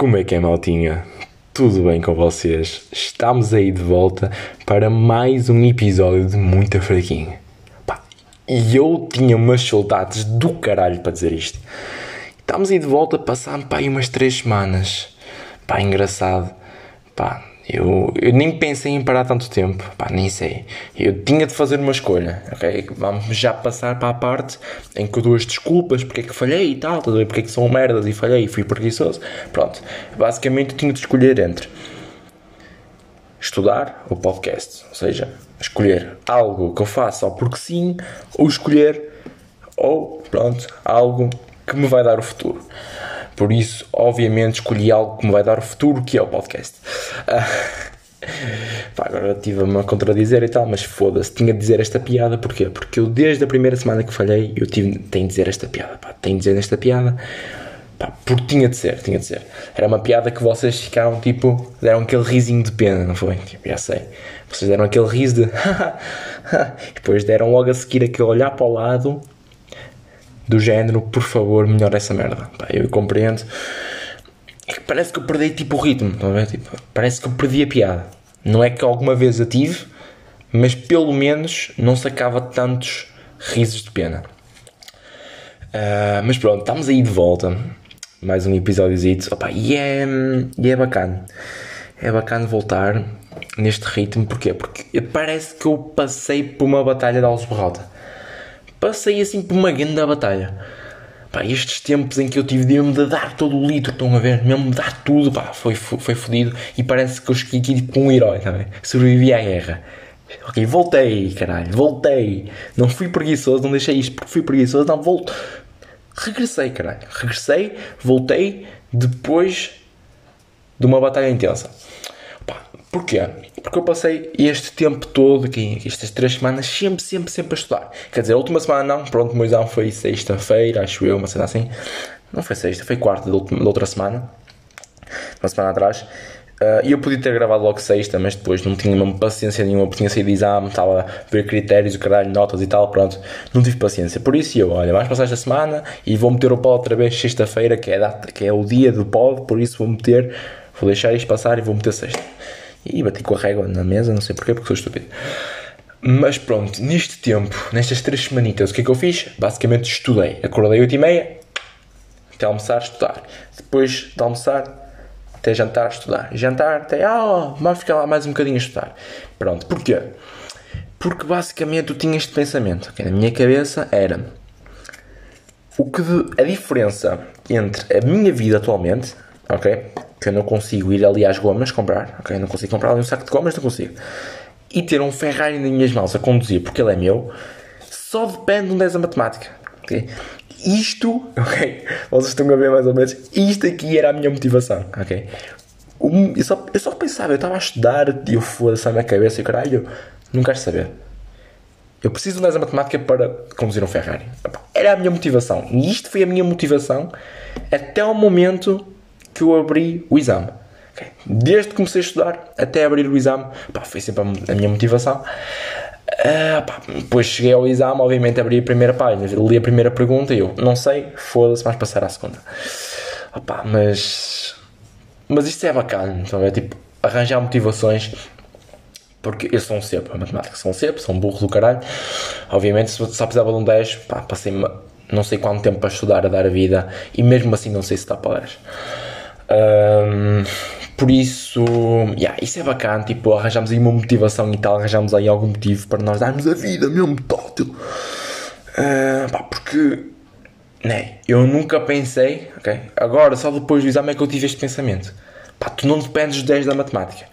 Como é que é, maltinha? Tudo bem com vocês? Estamos aí de volta para mais um episódio de Muita Fraquinha. Pá, e eu tinha umas saudades do caralho para dizer isto. Estamos aí de volta, passando pá, aí umas três semanas. Pá, engraçado. Pá, eu, eu nem pensei em parar tanto tempo, pá, nem sei. Eu tinha de fazer uma escolha, ok? Vamos já passar para a parte em que eu dou as desculpas porque é que falhei e tal, porque é que são merdas e falhei e fui preguiçoso. Pronto, basicamente eu tinha de escolher entre estudar ou podcast, ou seja, escolher algo que eu faça só porque sim, ou escolher, ou pronto, algo que me vai dar o futuro. Por isso, obviamente, escolhi algo que me vai dar o futuro, que é o podcast. Uh, pá, agora estive-me a contradizer e tal, mas foda-se, tinha de dizer esta piada, porquê? Porque eu desde a primeira semana que falhei, eu tive, tenho de dizer esta piada, pá, tenho de dizer esta piada, pá, porque tinha de ser, tinha de ser. Era uma piada que vocês ficaram tipo, deram aquele risinho de pena, não foi? Tipo, já sei. Vocês deram aquele riso de depois deram logo a seguir aquele olhar para o lado do género, por favor, melhora essa merda. Pá, eu compreendo. É que parece que eu perdi tipo o ritmo, ver? Tipo, parece que eu perdi a piada. Não é que alguma vez a tive, mas pelo menos não sacava tantos risos de pena. Uh, mas pronto, estamos aí de volta. Mais um episódiozinho. Opa, e, é, e é bacana. É bacana voltar neste ritmo. Porquê? Porque parece que eu passei por uma batalha de Alves Berrota passei assim por uma grande batalha. Pá, estes tempos em que eu tive de me dar todo o litro, estão a ver? Mesmo dar tudo, pá, foi, foi fodido. E parece que eu cheguei aqui tipo um herói, tá Sobrevivi à guerra. Ok, voltei, caralho, voltei. Não fui preguiçoso, não deixei isto porque fui preguiçoso, não, volto. Regressei, caralho. Regressei, voltei depois de uma batalha intensa. Pá, porquê? Porque eu passei este tempo todo, aqui, estas três semanas, sempre, sempre, sempre a estudar. Quer dizer, a última semana não, pronto, o meu exame foi sexta-feira, acho eu, uma cena assim. Não foi sexta, foi quarta da, outra semana. Uma semana atrás. Uh, eu podia ter gravado logo sexta, mas depois não tinha uma paciência nenhuma, porque tinha saído de exame, estava a ver critérios, o caralho, notas e tal, pronto, não tive paciência. Por isso eu, olha, vais passar esta semana e vou meter o pod outra vez sexta-feira, que, é que é o dia do pod, por isso vou meter, vou deixar isto passar e vou meter sexta. E bati com a régua na mesa, não sei porquê, porque sou estúpido. Mas pronto, neste tempo, nestas três semanitas, o que é que eu fiz? Basicamente estudei. Acordei 8 e meia, até almoçar, estudar. Depois de almoçar, até jantar, estudar. Jantar, até, ah, vamos ficar lá mais um bocadinho a estudar. Pronto, porquê? Porque basicamente eu tinha este pensamento, que na minha cabeça era o que de, a diferença entre a minha vida atualmente, ok? Que eu não consigo ir ali às gomas comprar, ok? Não consigo comprar ali um saco de gomas, não consigo. E ter um Ferrari nas minhas mãos a conduzir, porque ele é meu, só depende de um 10 a matemática, ok? Isto, ok? Vocês estão a ver mais ou menos, isto aqui era a minha motivação, ok? eu, só, eu só pensava, eu estava a estudar e eu foda-se na minha cabeça e caralho, não quero saber. Eu preciso de um 10 a matemática para conduzir um Ferrari. Era a minha motivação. E isto foi a minha motivação até o momento que eu abri o exame. Okay. Desde que comecei a estudar até abrir o exame, pá, foi sempre a minha motivação. Uh, pá, depois cheguei ao exame, obviamente abri a primeira página, li a primeira pergunta e eu não sei, foda-se, mas passar à segunda. Opa, mas, mas isto é bacana, então é tipo arranjar motivações porque eu sou um cepo, a matemática sou um cepo, sou um burro do caralho. Obviamente, se só precisava de um 10, pá, passei não sei quanto tempo para estudar a dar a vida e mesmo assim não sei se está para 10. Um, por isso, yeah, isso é bacana, tipo, arranjamos aí uma motivação e tal, arranjamos aí algum motivo para nós darmos a vida mesmo tótil. Uh, pá, porque, né, eu nunca pensei, ok, agora só depois do exame é que eu tive este pensamento. Pá, tu não dependes dos 10 da matemática.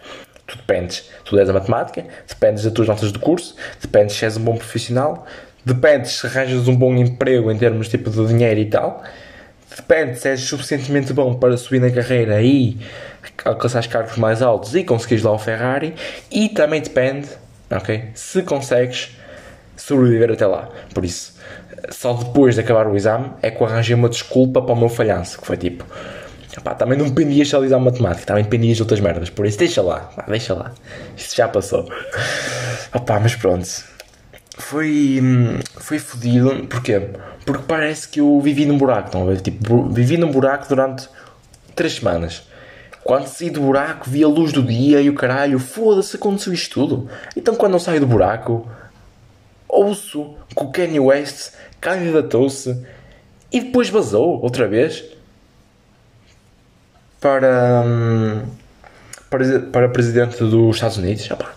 Tu dependes, tu 10 da matemática, dependes das tuas notas de curso, dependes se és um bom profissional, dependes se arranjas um bom emprego em termos tipo de dinheiro e tal Depende se és suficientemente bom para subir na carreira e alcançar cargos mais altos e conseguires lá o Ferrari. E também depende, ok? Se consegues sobreviver até lá. Por isso, só depois de acabar o exame é que eu arranjei uma desculpa para o meu falhanço. Que foi tipo, opá, também não dependias só do exame matemático, também dependias de outras merdas. Por isso, deixa lá, deixa lá. Isso já passou. Opá, mas pronto. Foi, hum, foi fodido. Porquê? Porque parece que eu vivi num buraco, estão a ver? Tipo, vivi num buraco durante três semanas. Quando saí do buraco, vi a luz do dia e o caralho, foda-se, aconteceu isto tudo. Então quando eu saio do buraco, ouço que o Kanye West candidatou-se e depois vazou outra vez para, hum, para, para presidente dos Estados Unidos. Opa,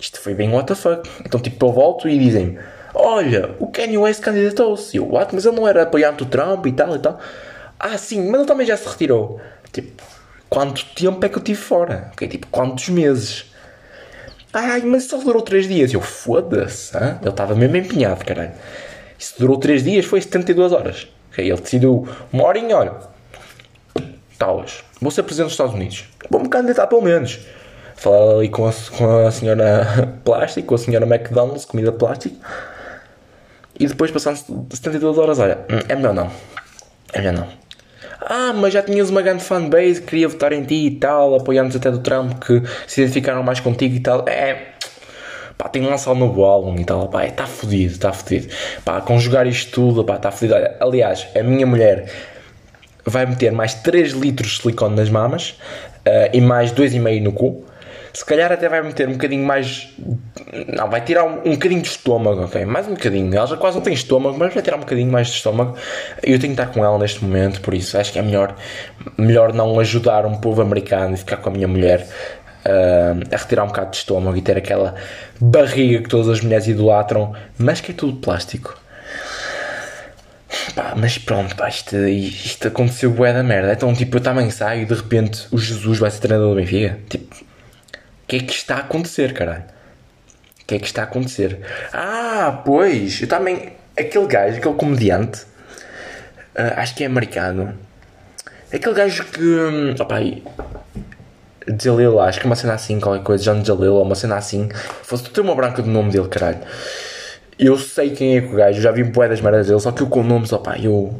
isto foi bem what the fuck. Então tipo eu volto e dizem olha, o Kanye West candidatou-se. Eu, what? Mas ele não era apoiante do Trump e tal e tal. Ah, sim, mas ele também já se retirou. Tipo, quanto tempo é que eu tive fora? Ok, tipo, quantos meses? Ai, mas só durou 3 dias. Eu, foda-se, ele estava mesmo empenhado, caralho. Isso durou 3 dias, foi 72 horas. Okay, ele decidiu uma horinha, olha, talas, vou ser presidente dos Estados Unidos. Vou-me candidatar pelo menos. Falar ali com a, com a senhora plástico, com a senhora McDonald's, comida plástico. E depois, passando 72 horas, olha, hum, é melhor não. É melhor não. Ah, mas já tinhas uma grande fanbase que queria votar em ti e tal, apoiando até do Trump que se identificaram mais contigo e tal. É. Pá, tem lançar um novo álbum e tal. Pá, está é, fodido, está fodido. Pá, conjugar isto tudo, pá, está fodido. Olha, aliás, a minha mulher vai meter mais 3 litros de silicone nas mamas uh, e mais 2,5 no cu se calhar até vai meter um bocadinho mais. Não, vai tirar um, um bocadinho de estômago, ok? Mais um bocadinho. Ela já quase não tem estômago, mas vai tirar um bocadinho mais de estômago. Eu tenho que estar com ela neste momento, por isso acho que é melhor, melhor não ajudar um povo americano e ficar com a minha mulher uh, a retirar um bocado de estômago e ter aquela barriga que todas as mulheres idolatram, mas que é tudo plástico. Pá, mas pronto, pá, isto, isto aconteceu bué da merda. Então, tipo, eu também saio e de repente o Jesus vai ser treinador do Benfica. Tipo, que é que está a acontecer, caralho? O que é que está a acontecer? Ah, pois, eu também. Aquele gajo, aquele comediante, uh, acho que é americano. Aquele gajo que. Um, opa, Jalil, acho que é uma cena assim, qualquer coisa, John Jalil, uma cena assim. Fosse ter uma branca do nome dele, caralho. Eu sei quem é que o gajo, já vi um das merdas dele, só que eu com nomes, opa, eu.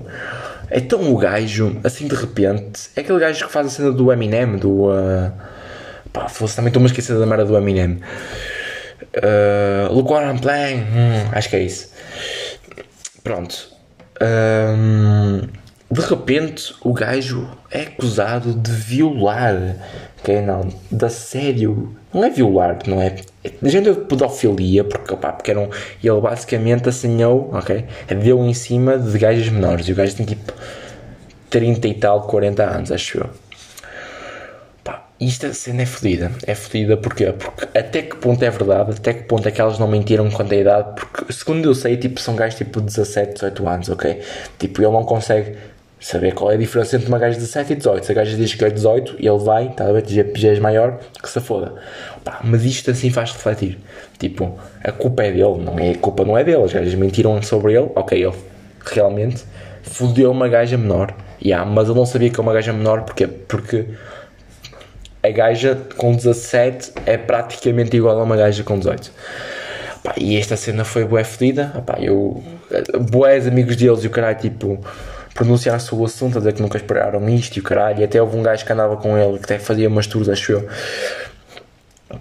Então o gajo, assim de repente, é aquele gajo que faz a cena do Eminem, do. Uh, Pá, fosse também estou-me a esquecer da merda do Eminem. Uh, look what I'm playing. Hum, acho que é isso. Pronto. Um, de repente o gajo é acusado de violar. Ok, não, da sério. Não é violar, não é. Gente é de pedofilia, porque, opa, porque era um, ele basicamente assinhou, ok? Deu em cima de gajas menores. E o gajo tem tipo 30 e tal, 40 anos, acho eu. Isto a cena é fodida. É fodida porquê? Porque até que ponto é verdade, até que ponto é que elas não mentiram quanto à idade, porque segundo eu sei, tipo, são gajos tipo 17, 18 anos, ok? Tipo, ele não consegue saber qual é a diferença entre uma gaja de 17 e 18. Se a gaja diz que é 18 e ele vai, está a ver, já és maior, que se foda. Pá, mas isto assim faz refletir. Tipo, a culpa é dele, não é, a culpa não é dele. As gajas mentiram sobre ele, ok, ele realmente fodeu uma gaja menor. Yeah, mas ele não sabia que é uma gaja menor porque, porque a gaja com 17 é praticamente igual a uma gaja com 18. Pá, e esta cena foi bué fedida. Pá, eu, amigos deles e o caralho, tipo, pronunciaram-se o assunto, a dizer que nunca esperaram isto e o caralho. E até houve um gajo que andava com ele, que até fazia umas tours, acho eu,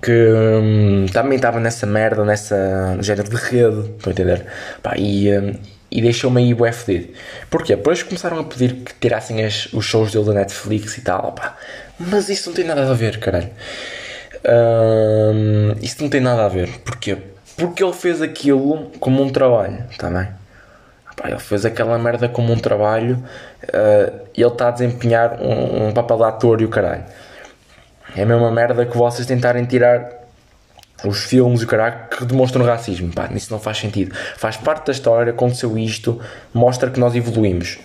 que hum, também estava nessa merda, nessa género de rede, estão a entender? Pá, e, hum, e deixou-me aí bué fedido. Porquê? Depois começaram a pedir que tirassem as, os shows dele da Netflix e tal, pá. Mas isso não tem nada a ver, caralho. Um, isso não tem nada a ver. Porquê? Porque ele fez aquilo como um trabalho, tá bem? ele fez aquela merda como um trabalho uh, e ele está a desempenhar um, um papel de ator e o caralho. É a mesma merda que vocês tentarem tirar os filmes e o caralho que demonstram racismo. Pá, isso não faz sentido. Faz parte da história, aconteceu isto, mostra que nós evoluímos.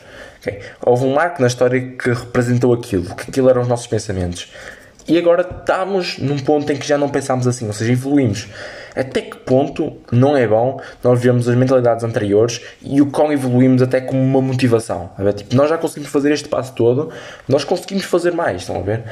Okay? Houve um marco na história que representou aquilo, que aquilo eram os nossos pensamentos. E agora estamos num ponto em que já não pensamos assim, ou seja, evoluímos. Até que ponto não é bom nós vermos as mentalidades anteriores e o quão evoluímos até como uma motivação? Tipo, nós já conseguimos fazer este passo todo, nós conseguimos fazer mais, estão a ver?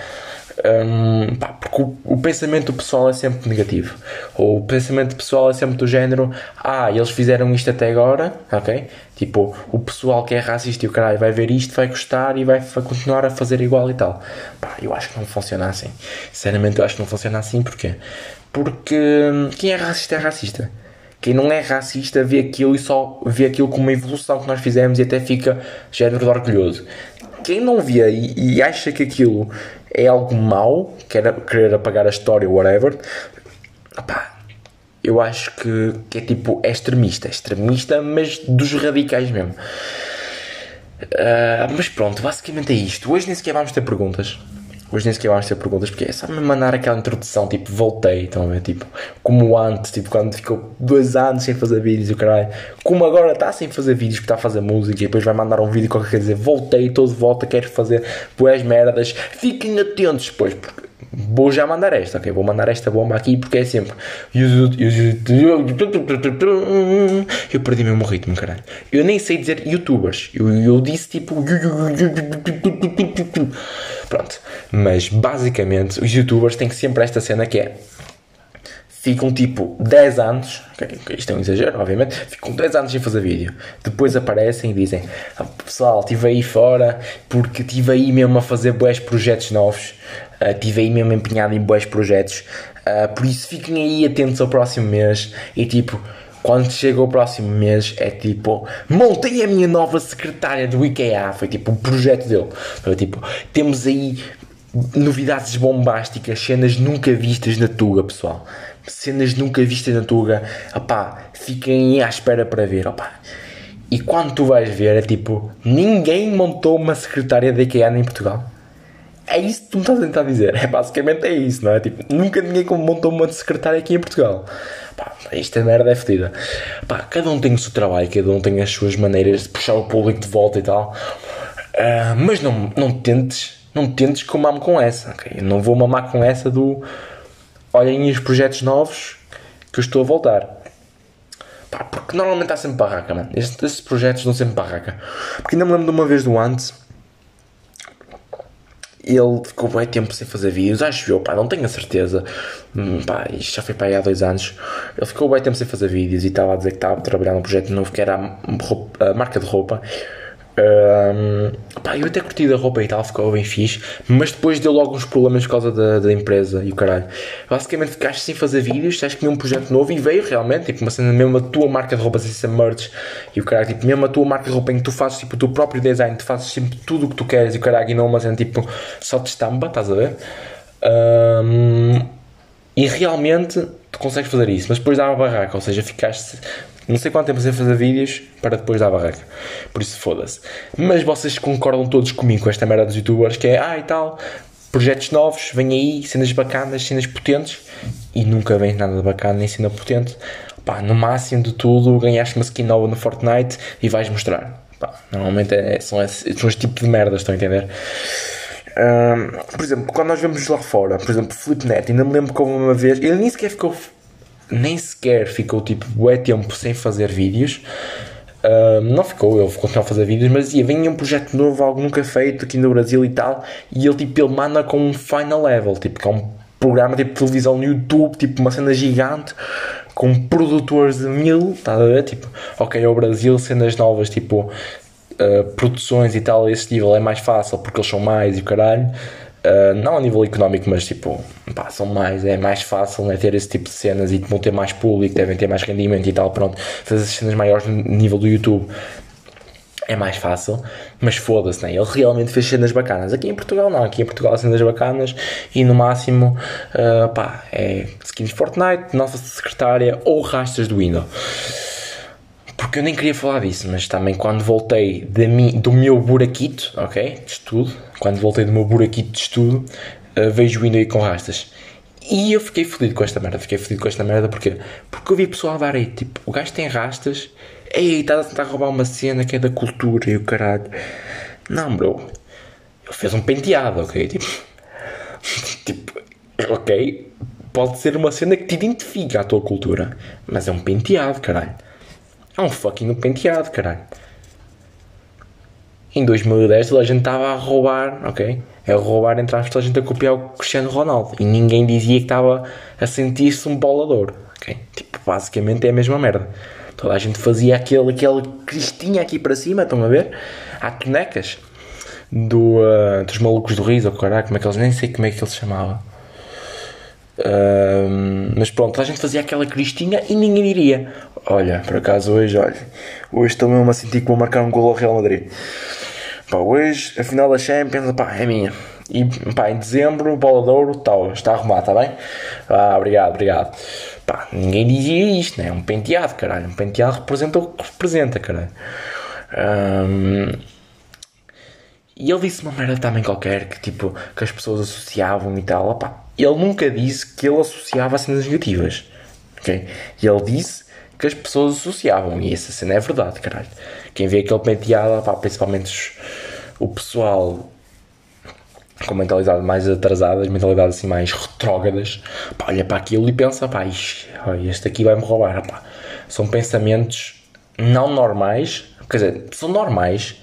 Um, pá, porque o, o, pensamento pessoal é sempre negativo. O pensamento pessoal é sempre do género: ah, eles fizeram isto até agora, ok? Tipo, o pessoal que é racista e o caralho vai ver isto, vai gostar e vai, vai continuar a fazer igual e tal. Pá, eu acho que não funciona assim. Sinceramente, eu acho que não funciona assim. Porquê? Porque hum, quem é racista é racista. Quem não é racista vê aquilo e só vê aquilo como uma evolução que nós fizemos e até fica género de orgulhoso quem não vê e, e acha que aquilo é algo mau, quer querer apagar a história, whatever, opá, eu acho que, que é tipo, é extremista, é extremista, mas dos radicais mesmo. Uh, mas pronto, basicamente é isto. Hoje nem sequer vamos ter perguntas. Hoje nem sequer vamos ter perguntas, porque é só me mandar aquela introdução, tipo, voltei, estão a ver? Tipo, como antes, tipo, quando ficou dois anos sem fazer vídeos e o caralho. Como agora está sem fazer vídeos, porque está a fazer música e depois vai mandar um vídeo qualquer coisa dizer voltei, estou de volta, quero fazer boas merdas. Fiquem atentos depois, porque vou já mandar esta, ok? Vou mandar esta bomba aqui porque é sempre. Eu perdi mesmo o ritmo, caralho. Eu nem sei dizer youtubers. Eu, eu disse tipo. Pronto. Mas basicamente, os youtubers têm sempre esta cena que é ficam tipo 10 anos, isto é um exagero, obviamente, ficam 10 anos sem fazer vídeo. Depois aparecem e dizem: ah, Pessoal, estive aí fora porque estive aí mesmo a fazer bons projetos novos, estive uh, aí mesmo empenhado em bons projetos, uh, por isso fiquem aí atentos ao próximo mês e tipo. Quando chega o próximo mês, é tipo, montei a minha nova secretária do IKEA. Foi tipo um projeto dele. Foi tipo, temos aí novidades bombásticas, cenas nunca vistas na Tuga, pessoal cenas nunca vistas na Tuga, opá, fiquem à espera para ver, opá. E quando tu vais ver, é tipo, ninguém montou uma secretária da IKEA em Portugal. É isso que tu me estás a tentar dizer. É basicamente é isso, não é? Tipo, nunca ninguém montou uma secretária aqui em Portugal. Pá, isto é merda é fedida. Pá, cada um tem o seu trabalho, cada um tem as suas maneiras de puxar o público de volta e tal. Uh, mas não, não tentes, não tentes que eu mame com essa, ok? Eu não vou mamar com essa do olhem os projetos novos que eu estou a voltar. Pá, porque normalmente há sempre barraca, mano. Estes, estes projetos dão sempre barraca. Porque ainda me lembro de uma vez do antes. Ele ficou bem tempo sem fazer vídeos, acho eu, pá, não tenho a certeza. Hum, pá, isto já foi para aí há dois anos. Ele ficou bem tempo sem fazer vídeos e estava a dizer que estava a trabalhar num projeto novo que era a, a marca de roupa. Um, pá, eu até curti da roupa e tal, ficou bem fixe, mas depois deu logo uns problemas por causa da, da empresa e o caralho. Basicamente ficaste sem fazer vídeos, tens que um projeto novo e veio realmente, tipo, uma cena mesmo a tua marca de roupa sem ser merch e o caralho, tipo, mesmo a tua marca de roupa em que tu fazes tipo o teu próprio design, tu fazes sempre tudo o que tu queres e o caralho, e não uma cena tipo só te estampa, estás a ver? Um, e realmente tu consegues fazer isso, mas depois dá uma barraca, ou seja, ficaste não sei quanto tempo sem fazer vídeos para depois dar barraca. Por isso foda-se. Mas vocês concordam todos comigo com esta merda dos youtubers que é, ah e tal, projetos novos, vem aí, cenas bacanas, cenas potentes e nunca vem nada de bacana nem cena potente. Pá, no máximo de tudo, ganhaste uma skin nova no Fortnite e vais mostrar. Pá, normalmente é, são, esse, são este tipo de merdas, estão a entender? Um, por exemplo, quando nós vemos lá fora, por exemplo, Flipnet, ainda me lembro houve uma vez, ele nem sequer ficou nem sequer ficou tipo bué tempo sem fazer vídeos. Uh, não ficou, ele continuou a fazer vídeos, mas ia, vinha um projeto novo, algo nunca feito aqui no Brasil e tal, e ele tipo, ele manda com um final level, tipo, que é um programa tipo televisão no YouTube, tipo uma cena gigante, com produtores de mil, tá a ver? Tipo, ok, é o Brasil, cenas novas, tipo, uh, produções e tal, esse nível é mais fácil porque eles são mais e o caralho. Uh, não a nível económico, mas tipo, pá, são mais, é mais fácil né, ter esse tipo de cenas e vão ter mais público, devem ter mais rendimento e tal. Pronto, fazer as cenas maiores no nível do YouTube é mais fácil, mas foda-se, né? ele realmente fez cenas bacanas. Aqui em Portugal, não, aqui em Portugal, cenas bacanas e no máximo, uh, pá, é skins Fortnite, nossa secretária ou rastros do Windows porque eu nem queria falar disso, mas também quando voltei do meu buraquito, ok, de estudo, quando voltei do meu buraquito de estudo, uh, vejo o aí com rastas. E eu fiquei fodido com esta merda, fiquei fodido com esta merda, porque Porque eu vi pessoal a dar aí, tipo, o gajo tem rastas, ei, está a tentar roubar uma cena que é da cultura e o caralho. Não, bro, ele fez um penteado, ok, tipo, tipo, ok, pode ser uma cena que te identifica a tua cultura, mas é um penteado, caralho. É um fucking penteado, caralho. Em 2010 toda a gente estava a roubar, ok? É roubar entre aspas, toda a gente a copiar o Cristiano Ronaldo. E ninguém dizia que estava a sentir-se um bolador, ok? Tipo, basicamente é a mesma merda. Toda a gente fazia aquele, aquele cristinha aqui para cima, estão a ver? Há tonecas do, uh, dos malucos do riso, ou caralho, como é que eles, nem sei como é que eles chamavam. Mas pronto, a gente fazia aquela cristinha e ninguém diria: Olha, por acaso hoje, olha, hoje estou mesmo a sentir que vou marcar um gol ao Real Madrid. pá, hoje a final da Champions, pá, é minha. E pá, em dezembro, bola de ouro, tal, está arrumado, está bem? Ah, obrigado, obrigado. Pá, ninguém dizia isto, né? É um penteado, caralho. Um penteado representa o que representa, caralho. Um, e ele disse uma merda também qualquer que tipo que as pessoas associavam e tal. Opa, ele nunca disse que ele associava a cenas negativas. Okay? E ele disse que as pessoas associavam. E essa cena é verdade, caralho. Quem vê aquele penteado, opa, principalmente o pessoal com mentalidade mais atrasada, mentalidades assim mais retrógradas, pá, olha para aquilo e pensa, pá, este aqui vai-me roubar. Pá. São pensamentos não normais, quer dizer, são normais,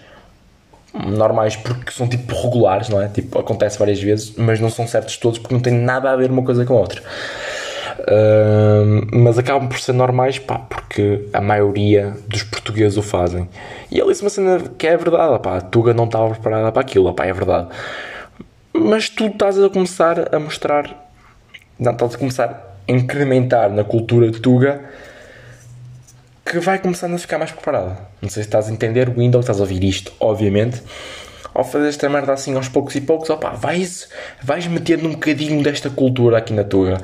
normais porque são tipo regulares, não é? Tipo, acontece várias vezes, mas não são certos todos porque não tem nada a ver uma coisa com a outra. Uh, mas acabam por ser normais, pá, porque a maioria dos portugueses o fazem. E ele disse uma cena que é verdade, pá, a Tuga não estava preparada para aquilo, pá, é verdade. Mas tu estás a começar a mostrar, não, estás a começar a incrementar na cultura de Tuga que vai começando a ficar mais preparada. Não sei se estás a entender, o Windows, estás a ouvir isto, obviamente. Ao fazer esta merda assim aos poucos e poucos, opa, vais, vais metendo um bocadinho desta cultura aqui na tua.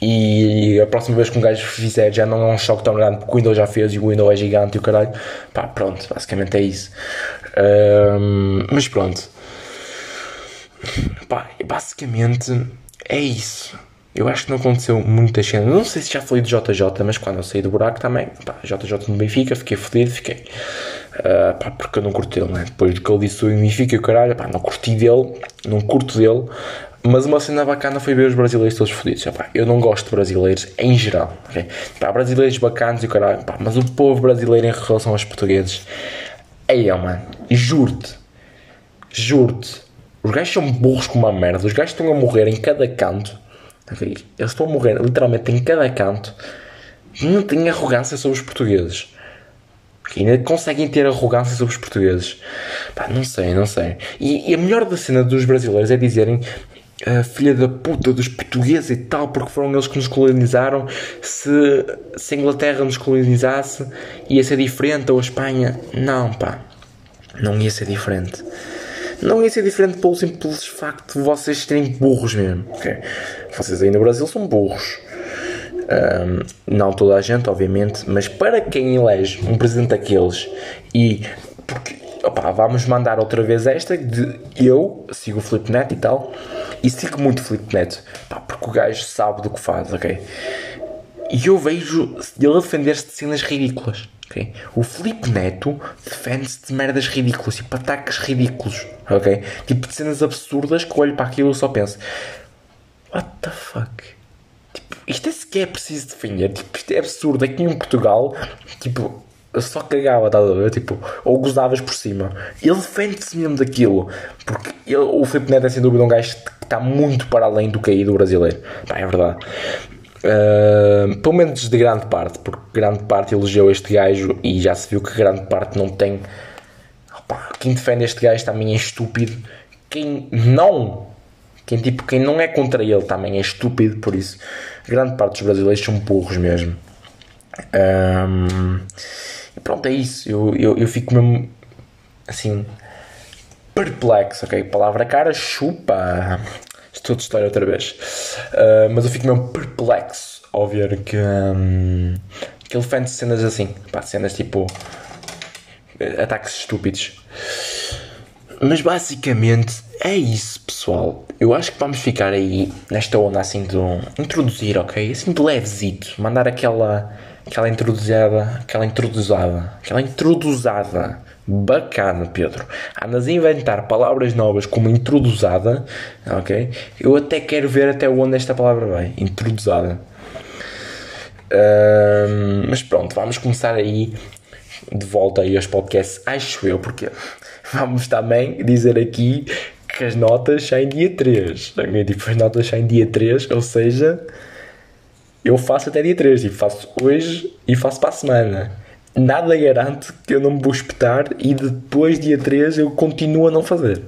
E a próxima vez que um gajo fizer já não é um choque tão grande porque o Windows já fez e o Windows é gigante e o caralho. Pá, pronto, basicamente é isso. Um, mas pronto. Pá, basicamente é isso. Eu acho que não aconteceu muita cena. Não sei se já falei de JJ, mas quando eu saí do buraco também, pá, JJ no Benfica, fiquei fodido, fiquei. Uh, pá, porque eu não curto dele, né? Depois do que ele disse o Benfica, o caralho, pá, não curti dele, não curto dele. Mas uma cena bacana foi ver os brasileiros todos fodidos. Eu não gosto de brasileiros em geral. Okay? Pá, brasileiros bacanas e o caralho, pá, mas o povo brasileiro em relação aos portugueses. Aí, mano, juro-te, juro-te, os gajos são burros como uma merda. Os gajos estão a morrer em cada canto eles estão a morrer literalmente em cada canto. Não têm arrogância sobre os portugueses. Que ainda conseguem ter arrogância sobre os portugueses. Pá, não sei, não sei. E, e a melhor da cena dos brasileiros é dizerem a filha da puta dos portugueses e tal, porque foram eles que nos colonizaram. Se, se a Inglaterra nos colonizasse, ia ser diferente, ou a Espanha. Não, pá, não ia ser diferente não ia ser diferente pelo simples facto de vocês serem burros mesmo. Okay? Vocês aí no Brasil são burros. Um, não toda a gente, obviamente, mas para quem elege um presidente daqueles e porque opa, vamos mandar outra vez esta de eu sigo o Felipe Neto e tal e sigo muito o Felipe Neto pá, porque o gajo sabe do que faz, ok? E eu vejo ele defender-se de cenas ridículas. Okay? O Felipe Neto defende-se de merdas ridículas, tipo ataques ridículos, ok? Tipo de cenas absurdas que eu olho para aquilo e só penso: What the fuck? Tipo, isto é sequer preciso defender, tipo, isto é absurdo. Aqui em Portugal, tipo, só cagava, tá a ver? Tipo, ou gozavas por cima. Ele defende-se mesmo daquilo, porque ele, o Felipe Neto é sem dúvida um gajo que está muito para além do caído do brasileiro. Pá, é verdade. Uh, pelo menos de grande parte, porque grande parte elogiou este gajo e já se viu que grande parte não tem. Opa, quem defende este gajo também é estúpido. Quem não, quem, tipo, quem não é contra ele também é estúpido, por isso, grande parte dos brasileiros são burros mesmo. Um, e pronto, é isso. Eu, eu, eu fico mesmo assim perplexo, ok? Palavra cara, chupa. Estou de história outra vez. Uh, mas eu fico mesmo perplexo ao ver que, um, que ele faz cenas assim. Pá, cenas tipo. ataques estúpidos. Mas basicamente é isso, pessoal. Eu acho que vamos ficar aí nesta onda assim de introduzir, ok? Assim de levesito. Mandar aquela. aquela introduzada. aquela introduzada. aquela introduzada Bacana, Pedro. Andas a inventar palavras novas como introduzada, ok? Eu até quero ver até onde esta palavra vai. Introduzada. Um, mas pronto, vamos começar aí de volta aí aos podcasts, acho eu, porque vamos também dizer aqui que as notas saem dia 3. Tipo, as notas saem dia 3, ou seja, eu faço até dia 3, tipo, faço hoje e faço para a semana nada garante que eu não me vou espetar e depois, dia 3, eu continuo a não fazer.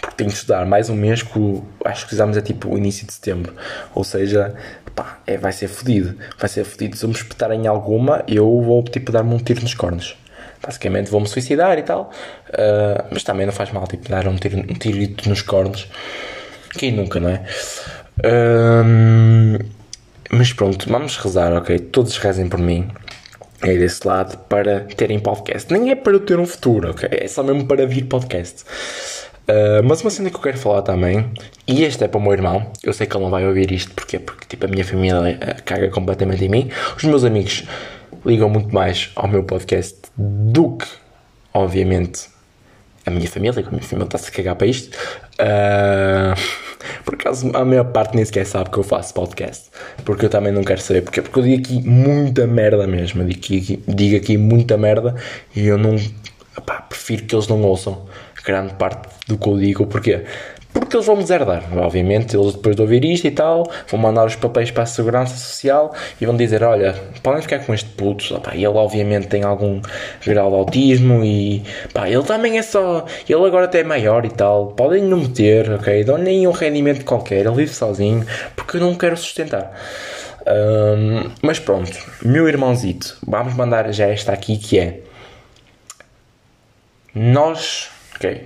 Porque tenho de estudar mais um mês, que acho que exames é tipo o início de setembro. Ou seja, pá, é, vai ser fodido. Vai ser fodido. Se eu me espetar em alguma, eu vou tipo dar-me um tiro nos cornos. basicamente vou-me suicidar e tal. Uh, mas também não faz mal, tipo, dar um, tiro, um tirito nos cornos. Quem nunca, não é? Uh, mas pronto, vamos rezar, ok? Todos rezem por mim. É desse lado para terem podcast. Nem é para eu ter um futuro, ok? É só mesmo para vir podcast. Uh, mas uma cena que eu quero falar também, e este é para o meu irmão, eu sei que ele não vai ouvir isto, porque Porque tipo, a minha família uh, caga completamente em mim. Os meus amigos ligam muito mais ao meu podcast do que, obviamente, a minha família, que a minha família está-se a cagar para isto. Uh, por acaso, a maior parte nem sequer sabe que eu faço podcast. Porque eu também não quero saber. Porque, eu digo aqui muita merda mesmo. Digo aqui, digo aqui muita merda e eu não. Epá, prefiro que eles não ouçam grande parte do que eu digo. Porquê? Porque eles vão deserdar. Obviamente, eles depois de ouvir isto e tal, vão mandar os papéis para a Segurança Social e vão dizer: Olha, podem ficar com este puto. Opa, ele, obviamente, tem algum grau de autismo e pá, ele também é só. Ele agora até é maior e tal. Podem não meter, ok? Dão-lhe um rendimento qualquer. Ele vive sozinho porque eu não quero sustentar. Um, mas pronto, meu irmãozito, vamos mandar já esta aqui que é. Nós Ok,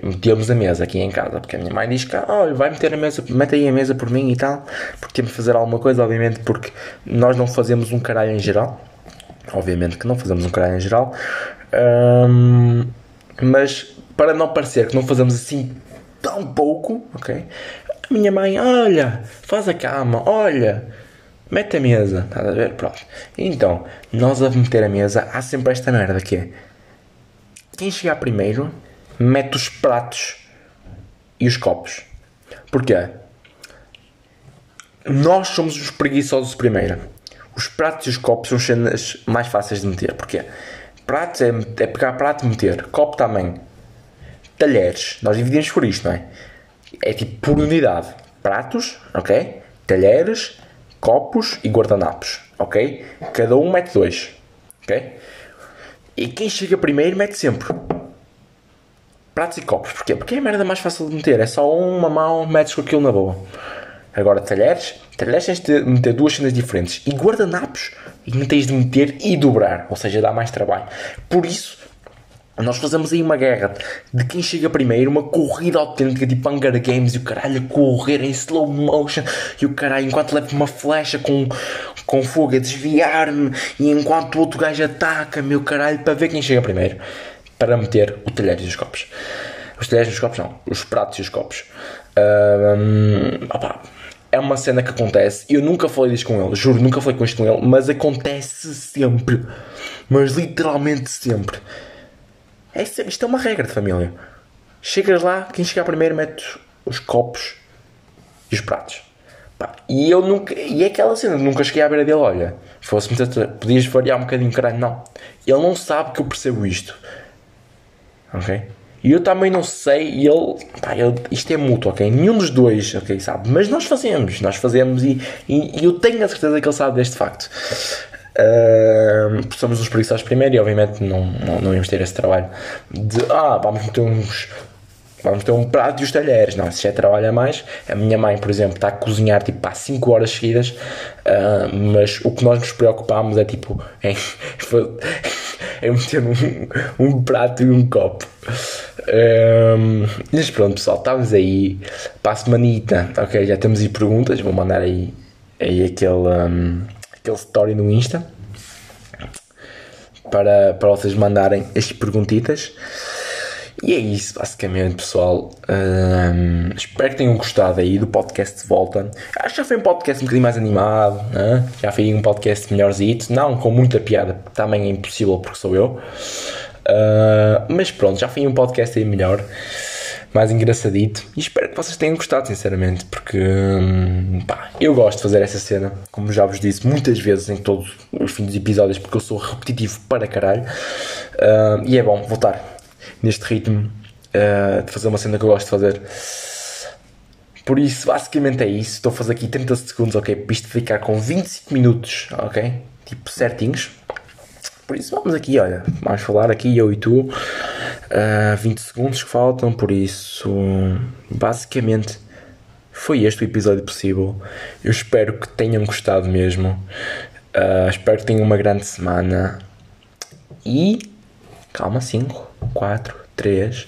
a mesa aqui em casa, porque a minha mãe diz que, olha, vai meter a mesa, mete aí a mesa por mim e tal, porque temos de fazer alguma coisa, obviamente, porque nós não fazemos um caralho em geral, obviamente que não fazemos um caralho em geral, um, mas para não parecer que não fazemos assim tão pouco, ok, a minha mãe, olha, faz a cama, olha, mete a mesa, estás a ver? Pronto. Então, nós a meter a mesa, há sempre esta merda que é, quem chegar primeiro mete os pratos e os copos. Porquê? Nós somos os preguiçosos primeiro. Os pratos e os copos são cenas mais fáceis de meter. Porquê? Pratos é, é pegar prato e meter. Copo também. Talheres. Nós dividimos por isto, não é? É tipo por unidade. Pratos, ok? Talheres, copos e guardanapos, ok? Cada um mete dois, ok? E quem chega primeiro mete sempre pratos e copos. Porquê? Porque é a merda mais fácil de meter. É só uma mão, metes com aquilo na boa. Agora, talheres, talheres tens de meter duas cenas diferentes. E guardanapos, e tens de meter e dobrar. Ou seja, dá mais trabalho. Por isso, nós fazemos aí uma guerra de quem chega primeiro, uma corrida autêntica, tipo Hunger Games, e o caralho a correr em slow motion, e o caralho, enquanto leva uma flecha com, com fogo a desviar-me, e enquanto o outro gajo ataca, meu caralho, para ver quem chega primeiro para meter o talher e os copos. Os talheres e os copos não, os pratos e os copos. Um, opa, é uma cena que acontece. Eu nunca falei disto com ele, juro, nunca falei com isto com ele, mas acontece sempre. Mas literalmente sempre. É, isto é uma regra de família. Chegas lá, quem chegar primeiro mete os copos e os pratos. E eu nunca. E é aquela cena, nunca cheguei à beira dele, olha. Fosse podias variar um bocadinho, caralho, não. Ele não sabe que eu percebo isto ok? E eu também não sei, e ele, pá, ele, isto é mútuo, ok? Nenhum dos dois, ok, sabe? Mas nós fazemos, nós fazemos e, e, e eu tenho a certeza que ele sabe deste facto. Uh, somos os preguiçosos primeiro e obviamente não, não, não íamos ter esse trabalho de, ah, vamos meter uns vamos ter um prato e os talheres. Não, se já trabalha mais. A minha mãe, por exemplo, está a cozinhar tipo há 5 horas seguidas, uh, mas o que nós nos preocupamos é tipo em meter um, um prato e um copo. Um, mas pronto, pessoal, estamos aí para a semanita. Ok, já temos aí perguntas. Vou mandar aí, aí aquele, um, aquele story no Insta para, para vocês mandarem as perguntitas. E é isso, basicamente, pessoal. Um, espero que tenham gostado aí do podcast de volta. Acho que já foi um podcast um bocadinho mais animado, né? já foi um podcast melhorzito. Não com muita piada, também é impossível porque sou eu. Uh, mas pronto, já foi um podcast aí melhor, mais engraçadito. E espero que vocês tenham gostado, sinceramente, porque hum, pá, eu gosto de fazer essa cena, como já vos disse muitas vezes em todos os fins dos episódios, porque eu sou repetitivo para caralho. Uh, e é bom voltar neste ritmo uh, de fazer uma cena que eu gosto de fazer. Por isso, basicamente é isso. Estou a fazer aqui 30 segundos, ok? Para isto ficar com 25 minutos, ok? Tipo, certinhos. Por isso, vamos aqui, olha. Vamos falar aqui, eu e tu. Uh, eh, 20 segundos que faltam, por isso, basicamente, foi este o episódio possível. Eu espero que tenham gostado mesmo. Uh, espero que tenham uma grande semana. E Calma, 5, 4, 3,